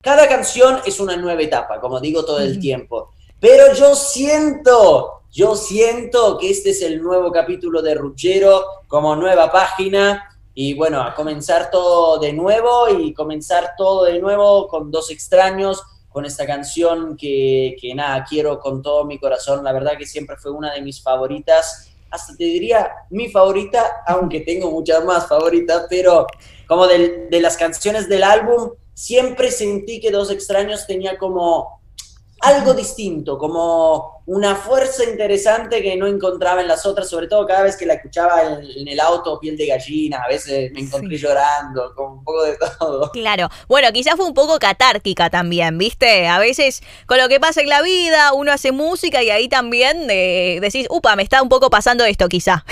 Cada canción es una nueva etapa, como digo todo el tiempo. Pero yo siento, yo siento que este es el nuevo capítulo de Ruchero como nueva página. Y bueno, a comenzar todo de nuevo y comenzar todo de nuevo con dos extraños, con esta canción que, que nada, quiero con todo mi corazón. La verdad que siempre fue una de mis favoritas hasta te diría mi favorita, aunque tengo muchas más favoritas, pero como de, de, las canciones del álbum, siempre sentí que Dos Extraños tenía como algo distinto, como una fuerza interesante que no encontraba en las otras, sobre todo cada vez que la escuchaba en, el auto, piel de gallina, a veces me encontré llorando, con un poco de todo. Claro, bueno, quizás fue un poco catártica también, ¿viste? A veces con lo que pasa en la vida, uno hace música y ahí también eh, decís, upa, me está un poco pasando esto quizá.